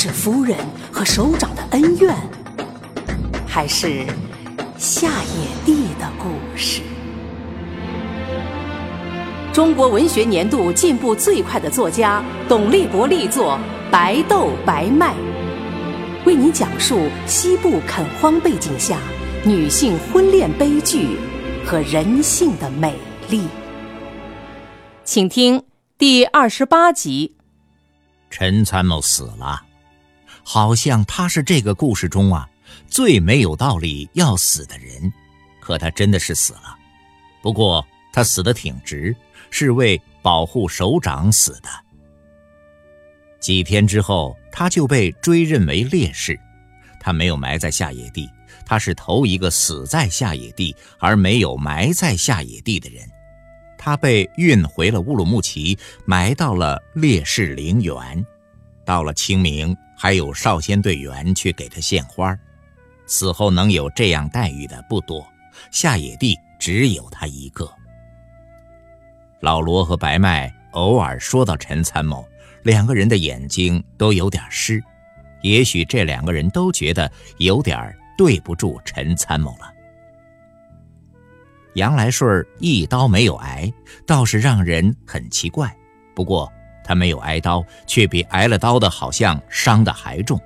是夫人和首长的恩怨，还是夏野地的故事？中国文学年度进步最快的作家董立国力作《白豆白麦》，为您讲述西部垦荒背景下女性婚恋悲剧和人性的美丽。请听第二十八集。陈参谋死了，好像他是这个故事中啊最没有道理要死的人，可他真的是死了。不过他死得挺直。是为保护首长死的。几天之后，他就被追认为烈士。他没有埋在下野地，他是头一个死在下野地而没有埋在下野地的人。他被运回了乌鲁木齐，埋到了烈士陵园。到了清明，还有少先队员去给他献花。死后能有这样待遇的不多，下野地只有他一个。老罗和白麦偶尔说到陈参谋，两个人的眼睛都有点湿，也许这两个人都觉得有点对不住陈参谋了。杨来顺一刀没有挨，倒是让人很奇怪。不过他没有挨刀，却比挨了刀的好像伤得还重，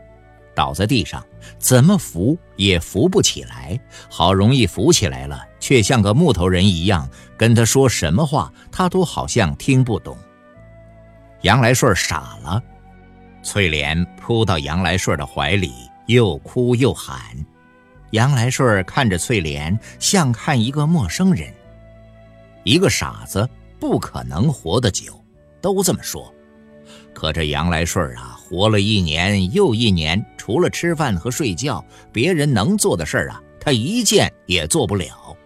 倒在地上，怎么扶也扶不起来。好容易扶起来了。却像个木头人一样，跟他说什么话，他都好像听不懂。杨来顺傻了，翠莲扑到杨来顺的怀里，又哭又喊。杨来顺看着翠莲，像看一个陌生人。一个傻子不可能活得久，都这么说。可这杨来顺啊，活了一年又一年，除了吃饭和睡觉，别人能做的事儿啊，他一件也做不了。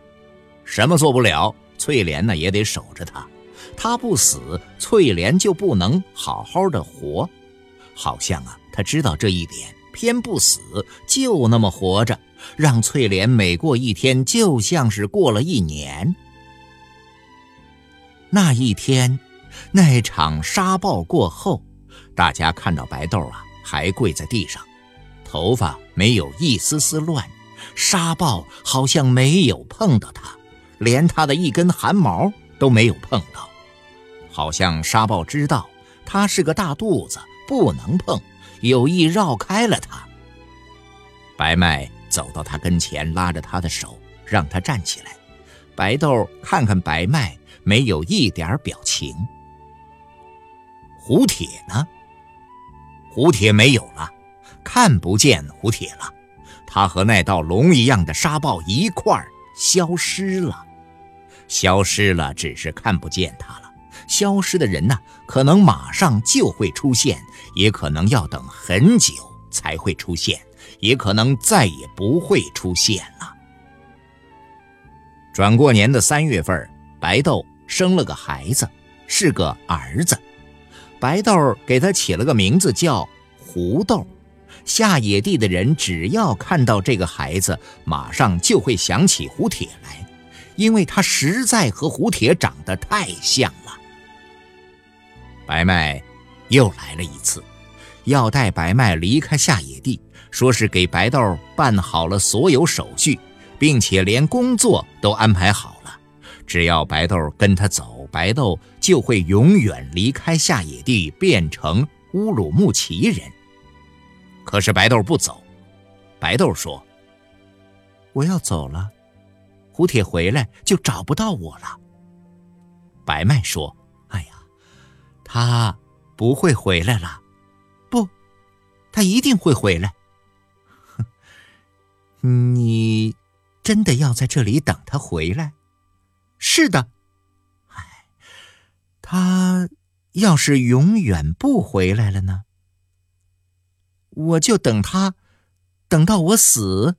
什么做不了？翠莲呢也得守着他，他不死，翠莲就不能好好的活。好像啊，他知道这一点，偏不死，就那么活着，让翠莲每过一天，就像是过了一年。那一天，那场沙暴过后，大家看到白豆啊，还跪在地上，头发没有一丝丝乱，沙暴好像没有碰到他。连他的一根汗毛都没有碰到，好像沙暴知道他是个大肚子，不能碰，有意绕开了他。白麦走到他跟前，拉着他的手，让他站起来。白豆看看白麦，没有一点表情。胡铁呢？胡铁没有了，看不见胡铁了，他和那道龙一样的沙暴一块儿消失了。消失了，只是看不见他了。消失的人呢，可能马上就会出现，也可能要等很久才会出现，也可能再也不会出现了。转过年的三月份，白豆生了个孩子，是个儿子。白豆给他起了个名字叫胡豆。下野地的人只要看到这个孩子，马上就会想起胡铁来。因为他实在和胡铁长得太像了。白麦又来了一次，要带白麦离开下野地，说是给白豆办好了所有手续，并且连工作都安排好了。只要白豆跟他走，白豆就会永远离开下野地，变成乌鲁木齐人。可是白豆不走，白豆说：“我要走了。”胡铁回来就找不到我了。白麦说：“哎呀，他不会回来了，不，他一定会回来。哼 你真的要在这里等他回来？是的。他要是永远不回来了呢？我就等他，等到我死。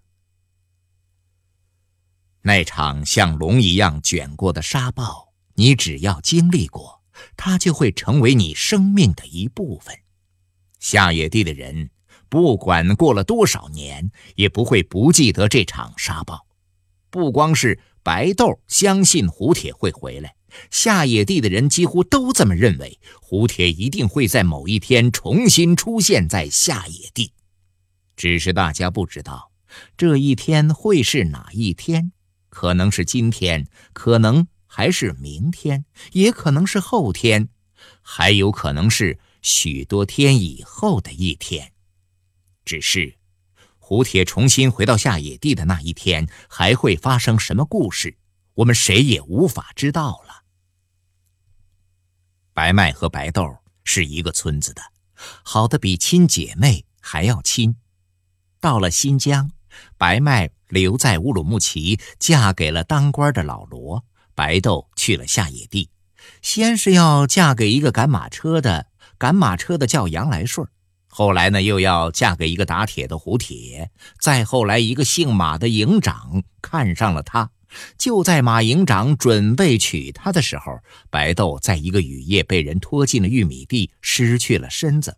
那场像龙一样卷过的沙暴，你只要经历过，它就会成为你生命的一部分。夏野地的人，不管过了多少年，也不会不记得这场沙暴。不光是白豆相信胡铁会回来，下野地的人几乎都这么认为，胡铁一定会在某一天重新出现在下野地。只是大家不知道，这一天会是哪一天。可能是今天，可能还是明天，也可能是后天，还有可能是许多天以后的一天。只是，胡铁重新回到下野地的那一天，还会发生什么故事，我们谁也无法知道了。白麦和白豆是一个村子的，好的比亲姐妹还要亲。到了新疆，白麦。留在乌鲁木齐，嫁给了当官的老罗。白豆去了下野地，先是要嫁给一个赶马车的，赶马车的叫杨来顺后来呢，又要嫁给一个打铁的胡铁。再后来，一个姓马的营长看上了她。就在马营长准备娶她的时候，白豆在一个雨夜被人拖进了玉米地，失去了身子。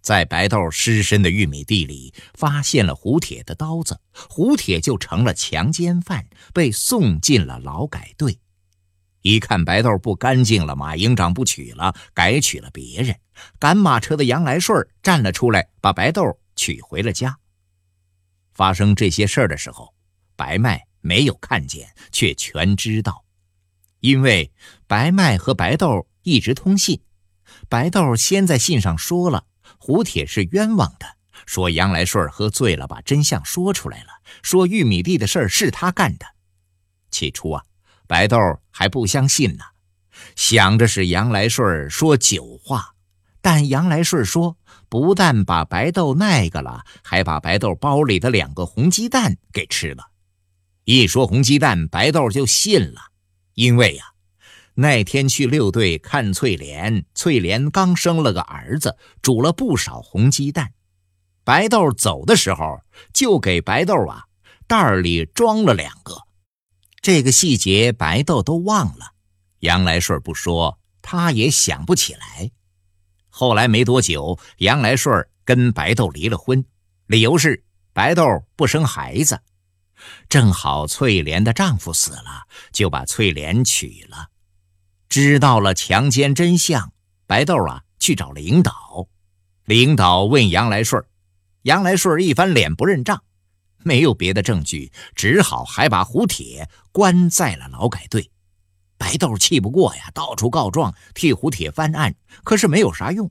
在白豆失身的玉米地里，发现了胡铁的刀子，胡铁就成了强奸犯，被送进了劳改队。一看白豆不干净了，马营长不娶了，改娶了别人。赶马车的杨来顺站了出来，把白豆娶回了家。发生这些事儿的时候，白麦没有看见，却全知道，因为白麦和白豆一直通信，白豆先在信上说了。胡铁是冤枉的，说杨来顺喝醉了，把真相说出来了，说玉米地的事儿是他干的。起初啊，白豆还不相信呢，想着是杨来顺说酒话。但杨来顺说，不但把白豆那个了，还把白豆包里的两个红鸡蛋给吃了。一说红鸡蛋，白豆就信了，因为呀。那天去六队看翠莲，翠莲刚生了个儿子，煮了不少红鸡蛋。白豆走的时候就给白豆啊袋里装了两个，这个细节白豆都忘了。杨来顺不说，他也想不起来。后来没多久，杨来顺跟白豆离了婚，理由是白豆不生孩子。正好翠莲的丈夫死了，就把翠莲娶了。知道了强奸真相，白豆啊去找领导，领导问杨来顺杨来顺一翻脸不认账，没有别的证据，只好还把胡铁关在了劳改队。白豆气不过呀，到处告状，替胡铁翻案，可是没有啥用，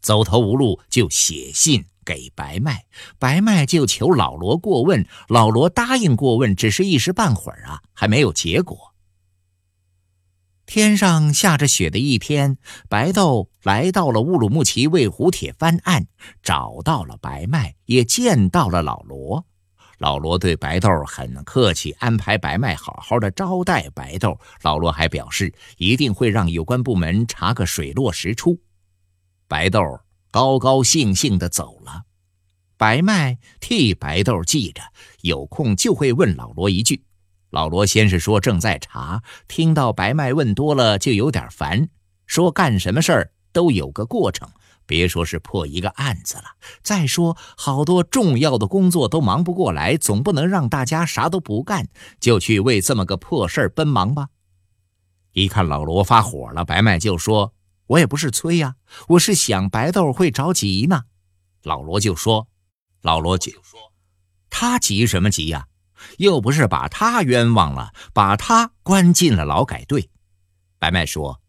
走投无路，就写信给白麦，白麦就求老罗过问，老罗答应过问，只是一时半会儿啊，还没有结果。天上下着雪的一天，白豆来到了乌鲁木齐为胡铁翻案，找到了白麦，也见到了老罗。老罗对白豆很客气，安排白麦好好的招待白豆。老罗还表示一定会让有关部门查个水落石出。白豆高高兴兴的走了，白麦替白豆记着，有空就会问老罗一句。老罗先是说正在查，听到白麦问多了就有点烦，说干什么事儿都有个过程，别说是破一个案子了。再说好多重要的工作都忙不过来，总不能让大家啥都不干就去为这么个破事儿奔忙吧。一看老罗发火了，白麦就说：“我也不是催呀，我是想白豆会着急呢。”老罗就说：“老罗就说，他急什么急呀？”又不是把他冤枉了，把他关进了劳改队。白麦说：“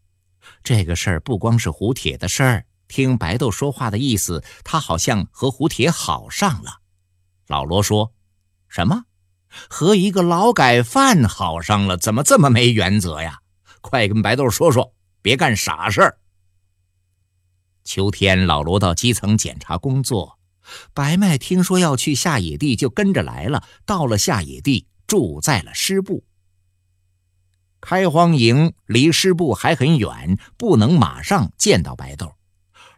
这个事儿不光是胡铁的事儿。听白豆说话的意思，他好像和胡铁好上了。”老罗说：“什么？和一个劳改犯好上了？怎么这么没原则呀？快跟白豆说说，别干傻事儿。”秋天，老罗到基层检查工作。白麦听说要去下野地，就跟着来了。到了下野地，住在了师部。开荒营离师部还很远，不能马上见到白豆。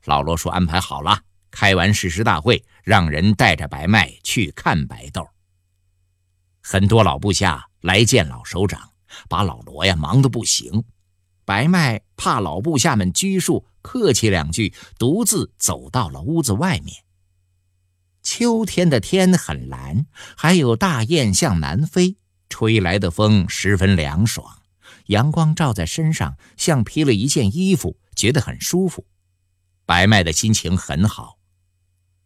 老罗说：“安排好了，开完誓师大会，让人带着白麦去看白豆。很多老部下来见老首长，把老罗呀忙得不行。白麦怕老部下们拘束，客气两句，独自走到了屋子外面。秋天的天很蓝，还有大雁向南飞，吹来的风十分凉爽，阳光照在身上，像披了一件衣服，觉得很舒服。白麦的心情很好，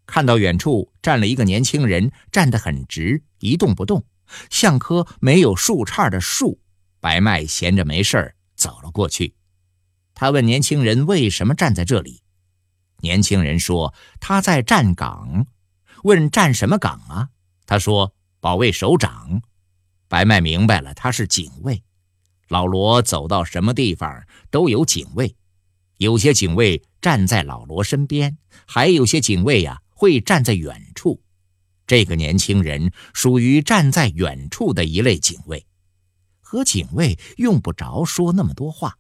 看到远处站了一个年轻人，站得很直，一动不动，像棵没有树杈的树。白麦闲着没事儿。走了过去，他问年轻人为什么站在这里。年轻人说他在站岗。问站什么岗啊？他说保卫首长。白麦明白了，他是警卫。老罗走到什么地方都有警卫，有些警卫站在老罗身边，还有些警卫呀会站在远处。这个年轻人属于站在远处的一类警卫。和警卫用不着说那么多话，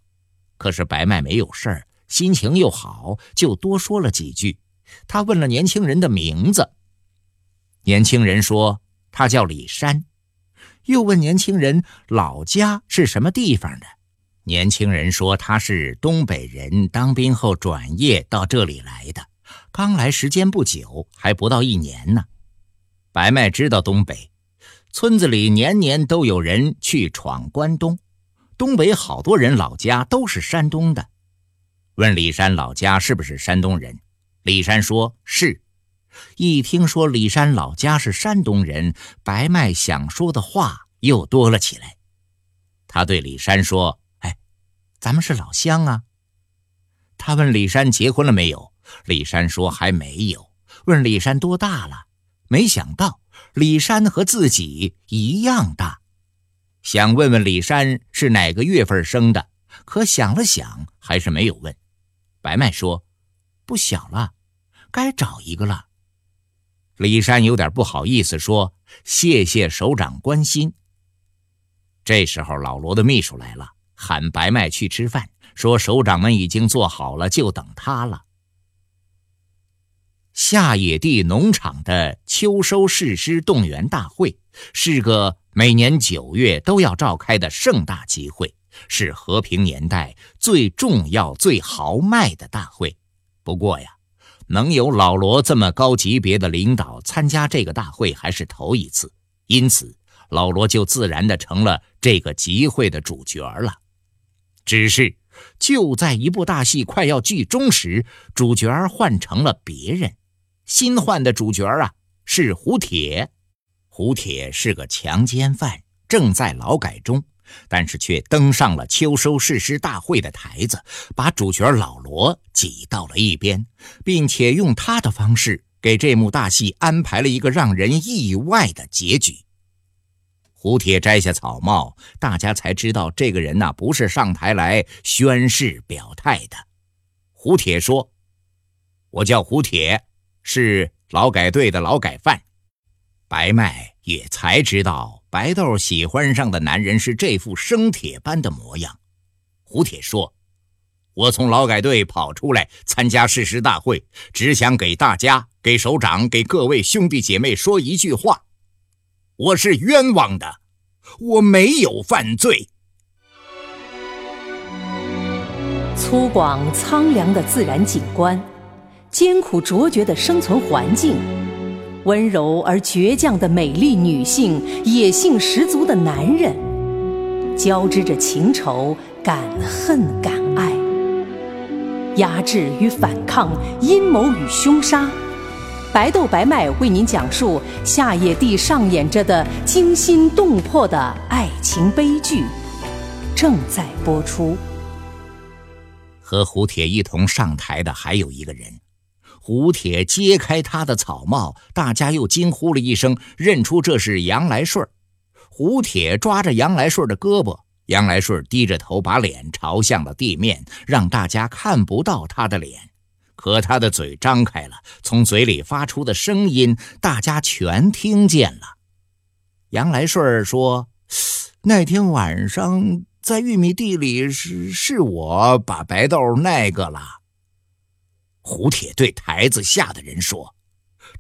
可是白麦没有事儿，心情又好，就多说了几句。他问了年轻人的名字，年轻人说他叫李山，又问年轻人老家是什么地方的。年轻人说他是东北人，当兵后转业到这里来的，刚来时间不久，还不到一年呢。白麦知道东北。村子里年年都有人去闯关东，东北好多人老家都是山东的。问李山老家是不是山东人，李山说是。一听说李山老家是山东人，白麦想说的话又多了起来。他对李山说：“哎，咱们是老乡啊。”他问李山结婚了没有，李山说还没有。问李山多大了，没想到。李山和自己一样大，想问问李山是哪个月份生的，可想了想，还是没有问。白麦说：“不小了，该找一个了。”李山有点不好意思说：“谢谢首长关心。”这时候，老罗的秘书来了，喊白麦去吃饭，说首长们已经做好了，就等他了。下野地农场的秋收誓师动员大会是个每年九月都要召开的盛大集会，是和平年代最重要、最豪迈的大会。不过呀，能有老罗这么高级别的领导参加这个大会还是头一次，因此老罗就自然的成了这个集会的主角了。只是就在一部大戏快要剧终时，主角换成了别人。新换的主角啊是胡铁，胡铁是个强奸犯，正在劳改中，但是却登上了秋收誓师大会的台子，把主角老罗挤到了一边，并且用他的方式给这幕大戏安排了一个让人意外的结局。胡铁摘下草帽，大家才知道这个人呐不是上台来宣誓表态的。胡铁说：“我叫胡铁。”是劳改队的劳改犯，白麦也才知道白豆喜欢上的男人是这副生铁般的模样。胡铁说：“我从劳改队跑出来参加誓师大会，只想给大家、给首长、给各位兄弟姐妹说一句话：我是冤枉的，我没有犯罪。”粗犷苍凉的自然景观。艰苦卓绝的生存环境，温柔而倔强的美丽女性，野性十足的男人，交织着情仇、敢恨、敢爱，压制与反抗，阴谋与凶杀。白豆白麦为您讲述夏野地上演着的惊心动魄的爱情悲剧，正在播出。和胡铁一同上台的还有一个人。胡铁揭开他的草帽，大家又惊呼了一声，认出这是杨来顺。胡铁抓着杨来顺的胳膊，杨来顺低着头，把脸朝向了地面，让大家看不到他的脸。可他的嘴张开了，从嘴里发出的声音，大家全听见了。杨来顺说：“那天晚上在玉米地里，是是我把白豆那个了。”胡铁对台子下的人说：“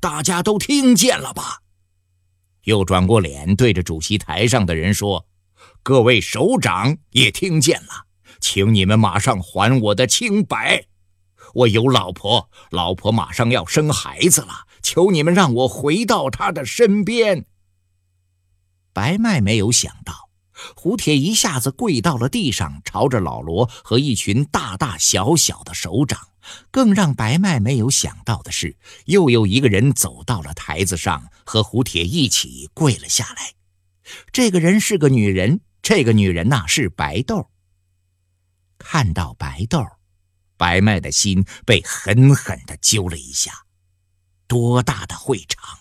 大家都听见了吧？”又转过脸对着主席台上的人说：“各位首长也听见了，请你们马上还我的清白。我有老婆，老婆马上要生孩子了，求你们让我回到她的身边。”白麦没有想到。胡铁一下子跪到了地上，朝着老罗和一群大大小小的手掌。更让白麦没有想到的是，又有一个人走到了台子上，和胡铁一起跪了下来。这个人是个女人，这个女人呐是白豆。看到白豆，白麦的心被狠狠地揪了一下。多大的会场，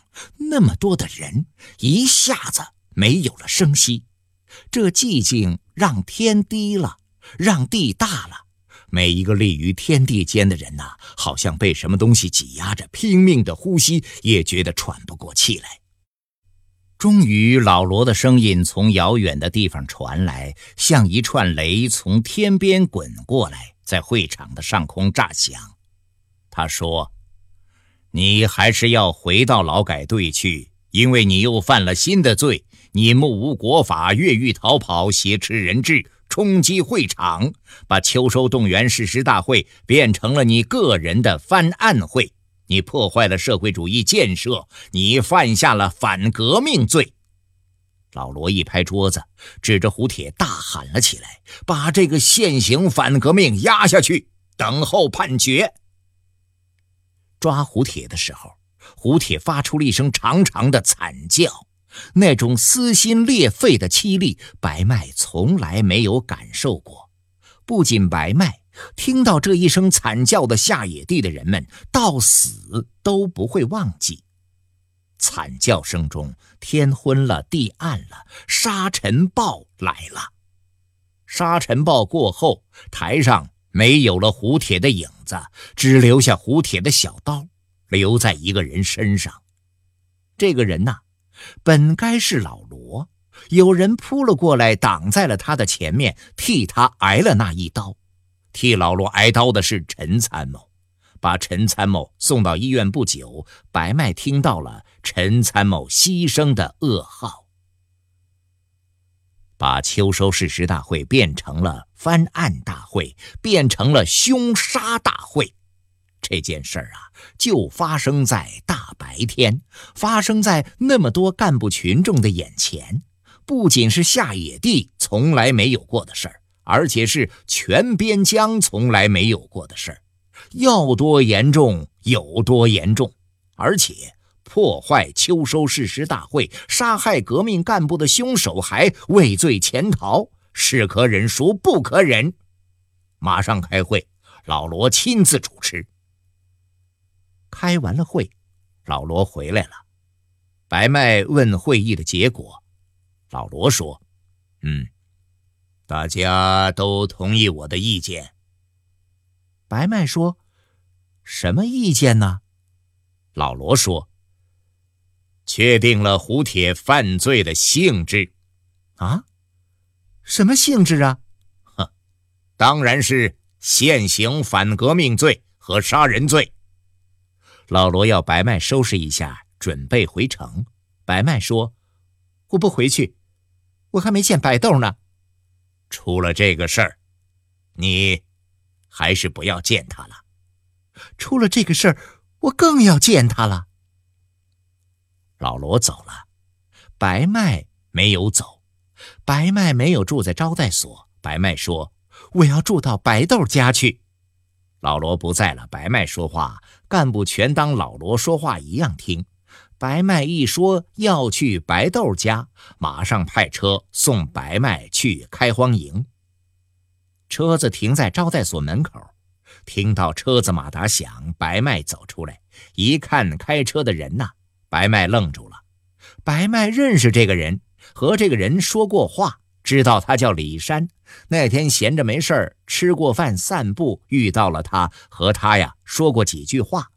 那么多的人，一下子没有了声息。这寂静让天低了，让地大了。每一个立于天地间的人呐，好像被什么东西挤压着，拼命的呼吸，也觉得喘不过气来。终于，老罗的声音从遥远的地方传来，像一串雷从天边滚过来，在会场的上空炸响。他说：“你还是要回到劳改队去，因为你又犯了新的罪。”你目无国法，越狱逃跑，挟持人质，冲击会场，把秋收动员誓师大会变成了你个人的翻案会。你破坏了社会主义建设，你犯下了反革命罪。老罗一拍桌子，指着胡铁大喊了起来：“把这个现行反革命压下去，等候判决。”抓胡铁的时候，胡铁发出了一声长长的惨叫。那种撕心裂肺的凄厉，白麦从来没有感受过。不仅白麦听到这一声惨叫的下野地的人们，到死都不会忘记。惨叫声中，天昏了，地暗了，沙尘暴来了。沙尘暴过后，台上没有了胡铁的影子，只留下胡铁的小刀留在一个人身上。这个人呐。本该是老罗，有人扑了过来，挡在了他的前面，替他挨了那一刀。替老罗挨刀的是陈参谋，把陈参谋送到医院不久，白麦听到了陈参谋牺牲的噩耗，把秋收誓师大会变成了翻案大会，变成了凶杀大会。这件事儿啊，就发生在大白天，发生在那么多干部群众的眼前。不仅是下野地从来没有过的事儿，而且是全边疆从来没有过的事儿。要多严重有多严重，而且破坏秋收誓师大会、杀害革命干部的凶手还畏罪潜逃，是可忍孰不可忍。马上开会，老罗亲自主持。开完了会，老罗回来了。白麦问会议的结果，老罗说：“嗯，大家都同意我的意见。”白麦说：“什么意见呢？”老罗说：“确定了胡铁犯罪的性质。”啊？什么性质啊？哼，当然是现行反革命罪和杀人罪。老罗要白麦收拾一下，准备回城。白麦说：“我不回去，我还没见白豆呢。出了这个事儿，你还是不要见他了。出了这个事儿，我更要见他了。”老罗走了，白麦没有走。白麦没有住在招待所。白麦说：“我要住到白豆家去。”老罗不在了，白麦说话，干部全当老罗说话一样听。白麦一说要去白豆家，马上派车送白麦去开荒营。车子停在招待所门口，听到车子马达响，白麦走出来，一看开车的人呐，白麦愣住了。白麦认识这个人，和这个人说过话。知道他叫李山，那天闲着没事儿，吃过饭散步，遇到了他，和他呀说过几句话。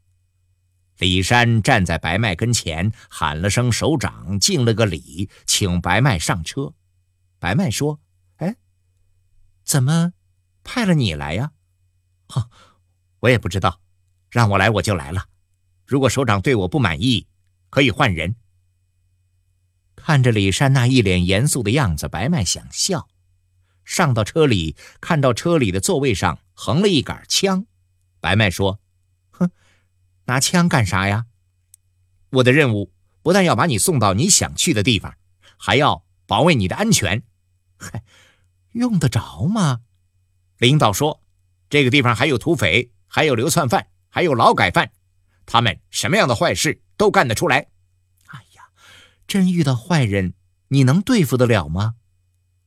李山站在白麦跟前，喊了声“首长”，敬了个礼，请白麦上车。白麦说：“哎，怎么派了你来呀？”“哈，我也不知道，让我来我就来了。如果首长对我不满意，可以换人。看着李山那一脸严肃的样子，白麦想笑。上到车里，看到车里的座位上横了一杆枪，白麦说：“哼，拿枪干啥呀？我的任务不但要把你送到你想去的地方，还要保卫你的安全。嗨，用得着吗？领导说，这个地方还有土匪，还有流窜犯，还有劳改犯，他们什么样的坏事都干得出来。真遇到坏人，你能对付得了吗？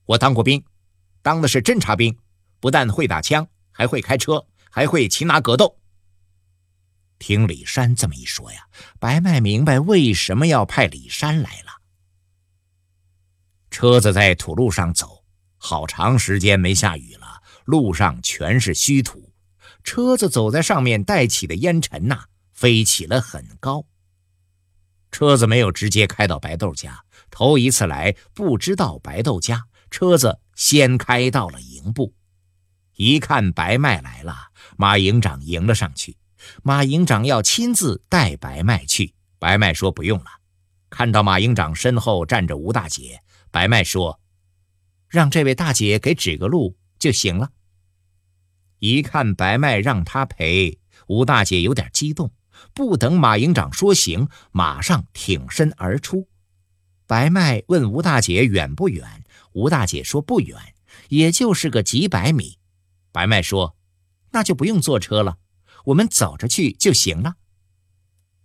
我当过兵。”当的是侦察兵，不但会打枪，还会开车，还会擒拿格斗。听李山这么一说呀，白麦明白为什么要派李山来了。车子在土路上走，好长时间没下雨了，路上全是虚土，车子走在上面带起的烟尘呐，飞起了很高。车子没有直接开到白豆家，头一次来，不知道白豆家。车子先开到了营部，一看白麦来了，马营长迎了上去。马营长要亲自带白麦去，白麦说不用了。看到马营长身后站着吴大姐，白麦说：“让这位大姐给指个路就行了。”一看白麦让他陪，吴大姐有点激动，不等马营长说行，马上挺身而出。白麦问吴大姐远不远？吴大姐说不远，也就是个几百米。白麦说：“那就不用坐车了，我们走着去就行了。”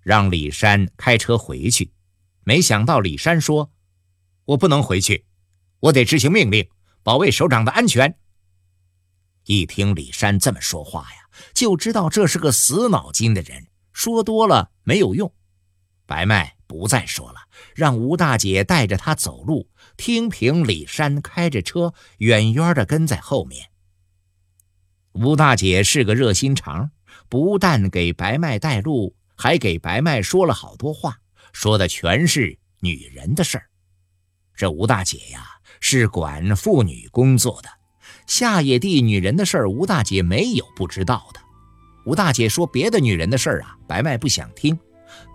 让李山开车回去。没想到李山说：“我不能回去，我得执行命令，保卫首长的安全。”一听李山这么说话呀，就知道这是个死脑筋的人，说多了没有用。白麦。不再说了，让吴大姐带着他走路，听凭李山开着车远远的跟在后面。吴大姐是个热心肠，不但给白麦带路，还给白麦说了好多话，说的全是女人的事儿。这吴大姐呀，是管妇女工作的，下野地女人的事儿，吴大姐没有不知道的。吴大姐说别的女人的事儿啊，白麦不想听。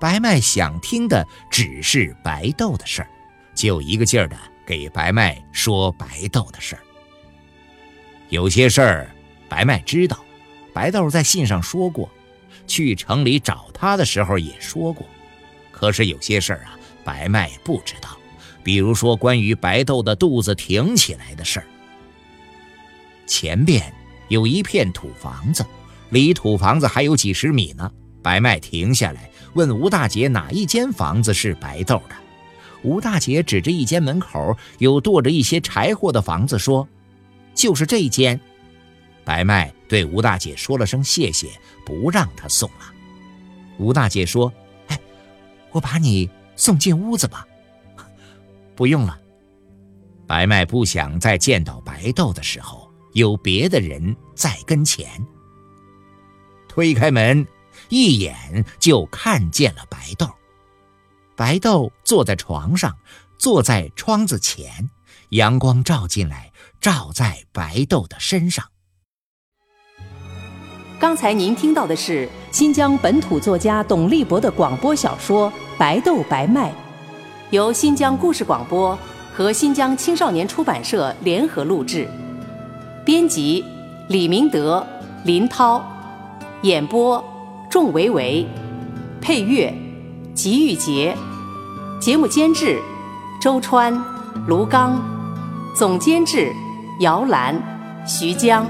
白麦想听的只是白豆的事儿，就一个劲儿的给白麦说白豆的事儿。有些事儿白麦知道，白豆在信上说过，去城里找他的时候也说过。可是有些事儿啊，白麦不知道，比如说关于白豆的肚子挺起来的事儿。前边有一片土房子，离土房子还有几十米呢。白麦停下来。问吴大姐哪一间房子是白豆的？吴大姐指着一间门口有垛着一些柴火的房子说：“就是这一间。”白麦对吴大姐说了声谢谢，不让她送了。吴大姐说：“哎，我把你送进屋子吧。”不用了。白麦不想再见到白豆的时候有别的人在跟前。推开门。一眼就看见了白豆，白豆坐在床上，坐在窗子前，阳光照进来，照在白豆的身上。刚才您听到的是新疆本土作家董立博的广播小说《白豆白麦》，由新疆故事广播和新疆青少年出版社联合录制，编辑李明德、林涛，演播。仲维维，配乐，吉玉杰，节目监制，周川，卢刚，总监制，姚兰，徐江。